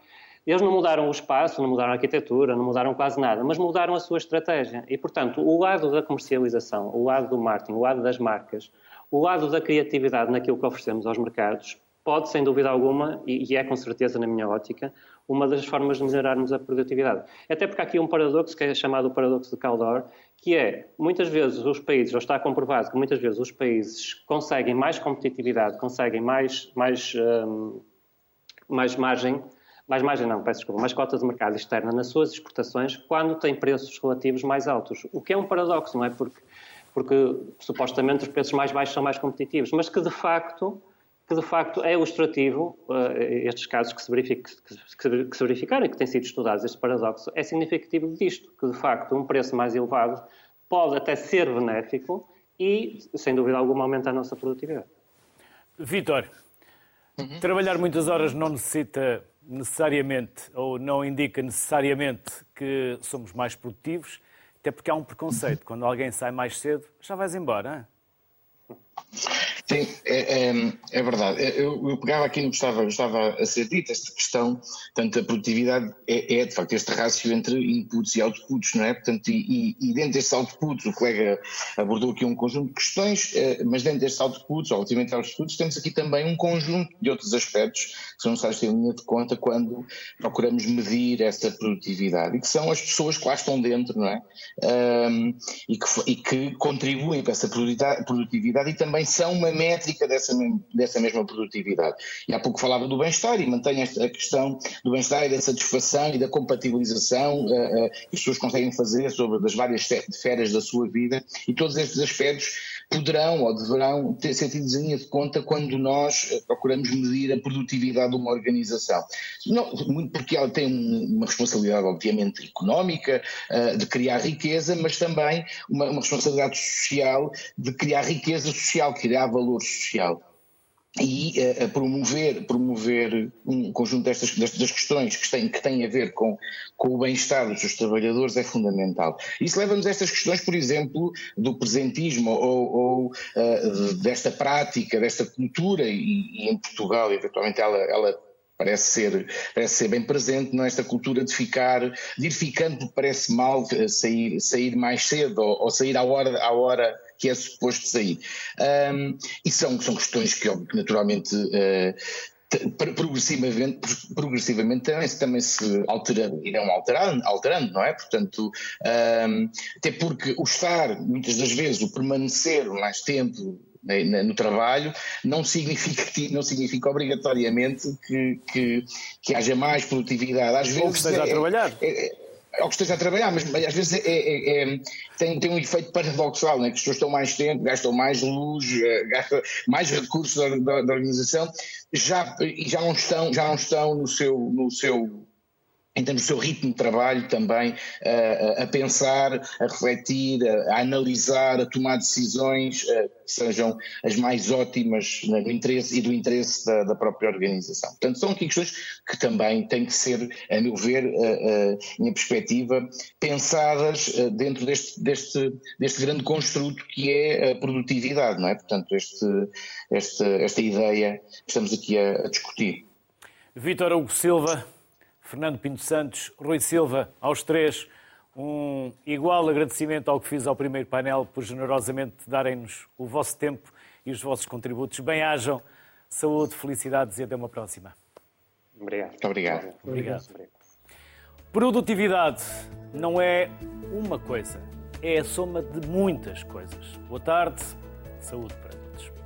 Eles não mudaram o espaço, não mudaram a arquitetura, não mudaram quase nada, mas mudaram a sua estratégia. E, portanto, o lado da comercialização, o lado do marketing, o lado das marcas, o lado da criatividade naquilo que oferecemos aos mercados, pode, sem dúvida alguma, e, é com certeza na minha ótica, uma das formas de melhorarmos a produtividade. Até porque há aqui um paradoxo que é chamado o paradoxo de Caldor, que é, muitas vezes os países, ou está comprovado que muitas vezes os países conseguem mais competitividade, conseguem mais, mais, um, mais margem, mais margem não, peço desculpa, mais cota de mercado externa nas suas exportações quando têm preços relativos mais altos. O que é um paradoxo, não é? Porque, porque supostamente os preços mais baixos são mais competitivos, mas que de facto que de facto é ilustrativo, uh, estes casos que se, que, que se verificaram e que têm sido estudados, este paradoxo, é significativo disto, que de facto um preço mais elevado pode até ser benéfico e, sem dúvida alguma, aumenta a nossa produtividade. Vítor, uhum. trabalhar muitas horas não necessita necessariamente, ou não indica necessariamente que somos mais produtivos, até porque há um preconceito. Quando alguém sai mais cedo, já vais embora. Hein? Sim, é, é, é verdade. Eu, eu, pegava aqui no que estava, estava a ser dito, esta questão, portanto, a produtividade é, é, de facto este rácio entre inputs e outputs, não é? Portanto, e, e dentro destes outputs, o colega abordou aqui um conjunto de questões, eh, mas dentro destes outputs, obviamente aos outputs, temos aqui também um conjunto de outros aspectos que são necessários ter em linha de conta quando procuramos medir essa produtividade, e que são as pessoas que lá estão dentro, não é? Um, e, que, e que contribuem para essa produtividade e também são uma métrica dessa, dessa mesma produtividade. E há pouco falava do bem-estar e esta, a questão do bem-estar e da satisfação e da compatibilização uh, uh, que as pessoas conseguem fazer sobre as várias esferas da sua vida e todos estes aspectos poderão ou deverão ter sentido em de conta quando nós eh, procuramos medir a produtividade de uma organização. Não, muito porque ela tem uma responsabilidade, obviamente, económica, de criar riqueza, mas também uma, uma responsabilidade social de criar riqueza social, criar valor social. E uh, promover, promover um conjunto destas, destas questões que têm, que têm a ver com, com o bem-estar dos seus trabalhadores é fundamental. Isso leva-nos a estas questões, por exemplo, do presentismo ou, ou uh, desta prática, desta cultura, e, e, em Portugal, eventualmente, ela, ela parece ser, parece ser bem presente nesta cultura de ficar, de ir ficando parece mal sair, sair mais cedo ou, ou sair à hora, à hora que é suposto sair. Um, e são, são questões que, naturalmente, uh, progressivamente, progressivamente também, também se alteram, irão alterando, alterando, não é? Portanto, um, até porque o estar, muitas das vezes, o permanecer mais tempo no trabalho não significa, não significa obrigatoriamente que, que, que haja mais produtividade. Às vezes. Ou que esteja é, a trabalhar. É, é, ao que esteja a trabalhar, mas, mas às vezes é, é, é, tem, tem um efeito paradoxal, né? que as pessoas estão mais tempo, gastam mais luz, eh, gastam mais recursos da, da, da organização, já, e já não estão, já não estão no seu, no seu termos do seu ritmo de trabalho também, a, a pensar, a refletir, a, a, analisar, a tomar decisões que sejam as mais ótimas no interesse e do interesse da, da, própria organização. Portanto, são aqui questões que também têm que ser, a meu ver, em minha perspectiva, pensadas dentro deste, deste, deste grande construto que é a produtividade, não é? Portanto, este, este, esta ideia que estamos aqui a, a discutir. Vítor Hugo Silva, Fernando Pinto Santos, Rui Silva, aos três, um igual agradecimento ao que fiz ao primeiro painel por generosamente darem-nos o vosso tempo e os vossos contributos. Bem-ajam, saúde, felicidades e até uma próxima. Obrigado. Muito obrigado. Obrigado. Produtividade não é uma coisa, é a soma de muitas coisas. Boa tarde, saúde para